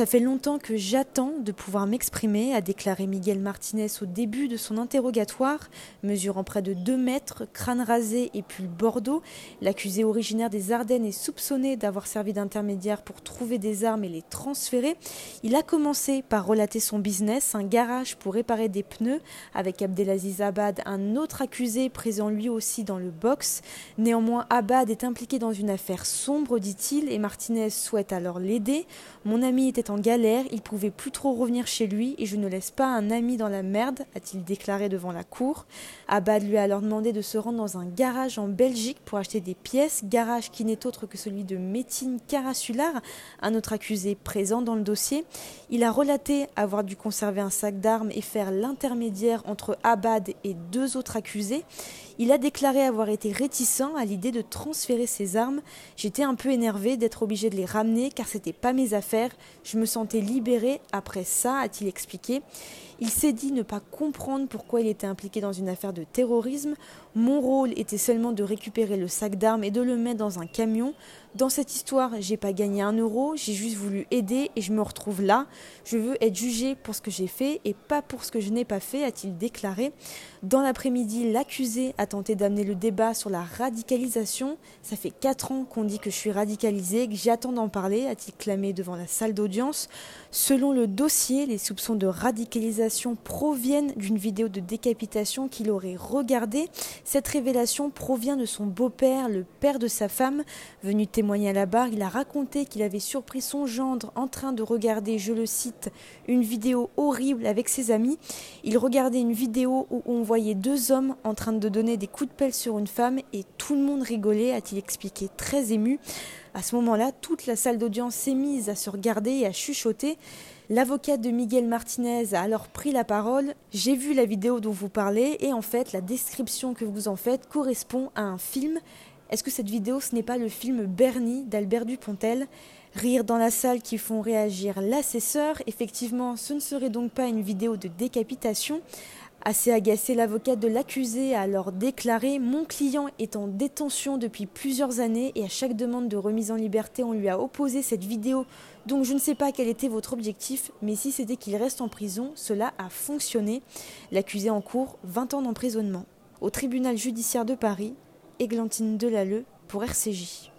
Ça fait longtemps que j'attends de pouvoir m'exprimer, a déclaré Miguel Martinez au début de son interrogatoire. Mesurant près de 2 mètres, crâne rasé et pull bordeaux, l'accusé originaire des Ardennes est soupçonné d'avoir servi d'intermédiaire pour trouver des armes et les transférer. Il a commencé par relater son business, un garage pour réparer des pneus, avec Abdelaziz Abad, un autre accusé présent lui aussi dans le box. Néanmoins, Abad est impliqué dans une affaire sombre, dit-il, et Martinez souhaite alors l'aider. Mon ami était en galère, il pouvait plus trop revenir chez lui et je ne laisse pas un ami dans la merde, a-t-il déclaré devant la cour. Abad lui a alors demandé de se rendre dans un garage en Belgique pour acheter des pièces, garage qui n'est autre que celui de Métine Carasular, un autre accusé présent dans le dossier. Il a relaté avoir dû conserver un sac d'armes et faire l'intermédiaire entre Abad et deux autres accusés. Il a déclaré avoir été réticent à l'idée de transférer ses armes. J'étais un peu énervé d'être obligé de les ramener car c'était pas mes affaires. Je me sentais libéré après ça, a-t-il expliqué. Il s'est dit ne pas comprendre pourquoi il était impliqué dans une affaire de terrorisme. Mon rôle était seulement de récupérer le sac d'armes et de le mettre dans un camion. Dans cette histoire, j'ai pas gagné un euro, j'ai juste voulu aider et je me retrouve là. Je veux être jugé pour ce que j'ai fait et pas pour ce que je n'ai pas fait, a-t-il déclaré. Dans l'après-midi, l'accusé a tenté d'amener le débat sur la radicalisation. Ça fait quatre ans qu'on dit que je suis radicalisé, que j'attends d'en parler, a-t-il clamé devant la salle d'audience. Selon le dossier, les soupçons de radicalisation proviennent d'une vidéo de décapitation qu'il aurait regardée. Cette révélation provient de son beau-père, le père de sa femme, venu témoigner à la barre, il a raconté qu'il avait surpris son gendre en train de regarder, je le cite, une vidéo horrible avec ses amis. Il regardait une vidéo où on voyait deux hommes en train de donner des coups de pelle sur une femme et tout le monde rigolait, a-t-il expliqué très ému. À ce moment-là, toute la salle d'audience s'est mise à se regarder et à chuchoter. L'avocate de Miguel Martinez a alors pris la parole. J'ai vu la vidéo dont vous parlez et en fait, la description que vous en faites correspond à un film. Est-ce que cette vidéo, ce n'est pas le film Bernie d'Albert Dupontel? Rire dans la salle qui font réagir l'assesseur. Effectivement, ce ne serait donc pas une vidéo de décapitation. Assez agacée, l'avocate de l'accusé a alors déclaré Mon client est en détention depuis plusieurs années et à chaque demande de remise en liberté, on lui a opposé cette vidéo. Donc je ne sais pas quel était votre objectif, mais si c'était qu'il reste en prison, cela a fonctionné. L'accusé en cours, 20 ans d'emprisonnement. Au tribunal judiciaire de Paris, Églantine Delalleux pour RCJ.